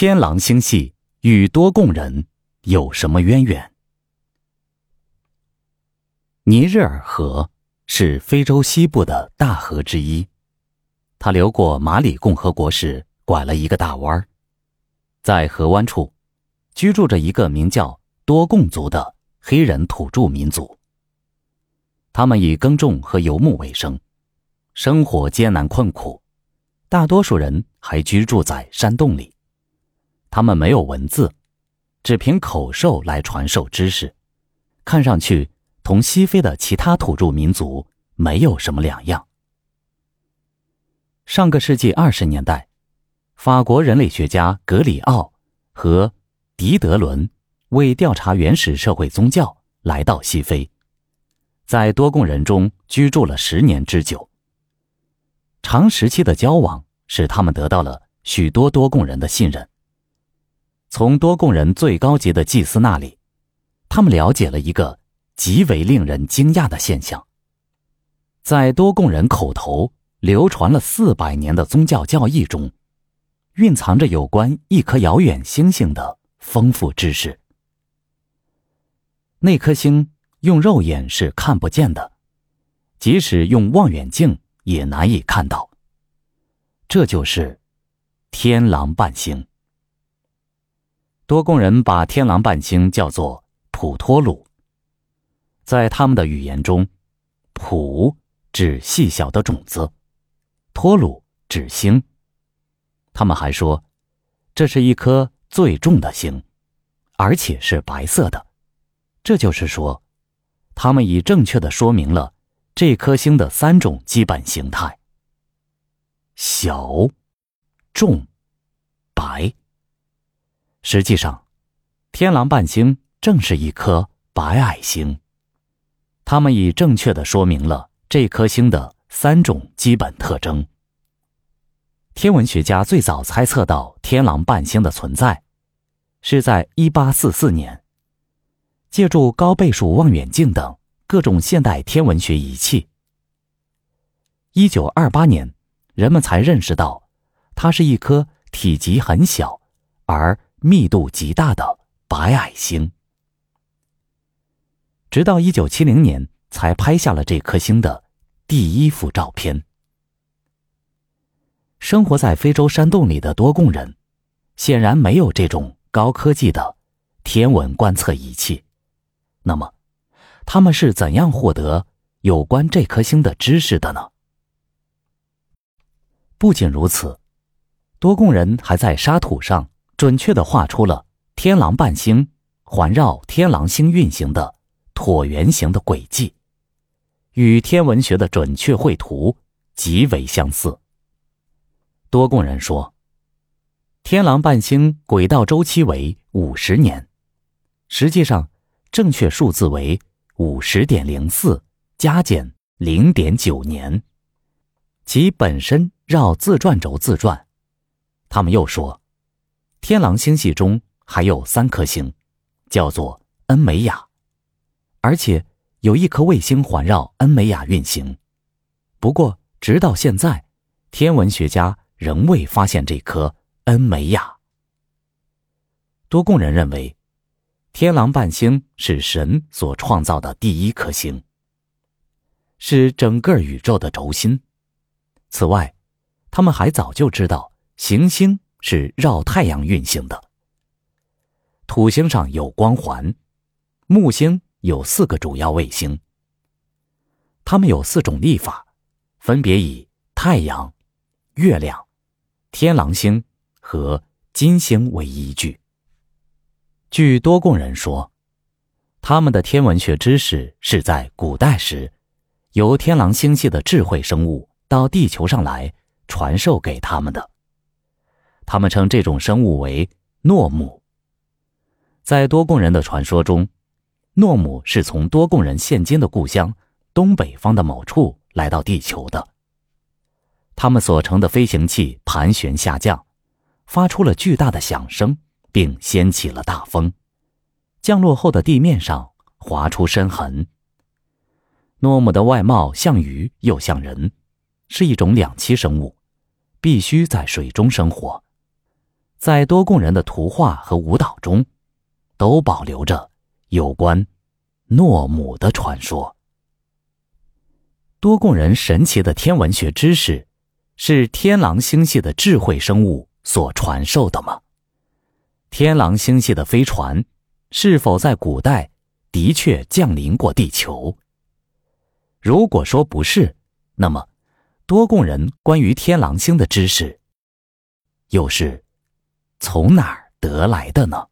天狼星系与多贡人有什么渊源？尼日尔河是非洲西部的大河之一，它流过马里共和国时拐了一个大弯儿，在河湾处居住着一个名叫多贡族的黑人土著民族。他们以耕种和游牧为生，生活艰难困苦，大多数人还居住在山洞里。他们没有文字，只凭口授来传授知识，看上去同西非的其他土著民族没有什么两样。上个世纪二十年代，法国人类学家格里奥和狄德伦为调查原始社会宗教来到西非，在多贡人中居住了十年之久。长时期的交往使他们得到了许多多贡人的信任。从多贡人最高级的祭司那里，他们了解了一个极为令人惊讶的现象：在多贡人口头流传了四百年的宗教教义中，蕴藏着有关一颗遥远星星的丰富知识。那颗星用肉眼是看不见的，即使用望远镜也难以看到。这就是天狼伴星。多贡人把天狼半星叫做普托鲁。在他们的语言中，普指细小的种子，托鲁指星。他们还说，这是一颗最重的星，而且是白色的。这就是说，他们已正确的说明了这颗星的三种基本形态：小、重、白。实际上，天狼伴星正是一颗白矮星。他们已正确的说明了这颗星的三种基本特征。天文学家最早猜测到天狼伴星的存在，是在1844年，借助高倍数望远镜等各种现代天文学仪器。1928年，人们才认识到，它是一颗体积很小，而。密度极大的白矮星，直到一九七零年才拍下了这颗星的第一幅照片。生活在非洲山洞里的多贡人，显然没有这种高科技的天文观测仪器。那么，他们是怎样获得有关这颗星的知识的呢？不仅如此，多贡人还在沙土上。准确的画出了天狼伴星环绕天狼星运行的椭圆形的轨迹，与天文学的准确绘图极为相似。多贡人说，天狼伴星轨道周期为五十年，实际上正确数字为五十点零四加减零点九年，其本身绕自转轴自转。他们又说。天狼星系中还有三颗星，叫做恩美亚，而且有一颗卫星环绕恩美亚运行。不过，直到现在，天文学家仍未发现这颗恩美亚。多贡人认为，天狼半星是神所创造的第一颗星，是整个宇宙的轴心。此外，他们还早就知道行星。是绕太阳运行的。土星上有光环，木星有四个主要卫星。它们有四种历法，分别以太阳、月亮、天狼星和金星为依据。据多贡人说，他们的天文学知识是在古代时，由天狼星系的智慧生物到地球上来传授给他们的。他们称这种生物为诺姆。在多贡人的传说中，诺姆是从多贡人现今的故乡东北方的某处来到地球的。他们所乘的飞行器盘旋下降，发出了巨大的响声，并掀起了大风。降落后的地面上划出深痕。诺姆的外貌像鱼又像人，是一种两栖生物，必须在水中生活。在多贡人的图画和舞蹈中，都保留着有关诺姆的传说。多贡人神奇的天文学知识，是天狼星系的智慧生物所传授的吗？天狼星系的飞船是否在古代的确降临过地球？如果说不是，那么多贡人关于天狼星的知识又是从哪儿得来的呢？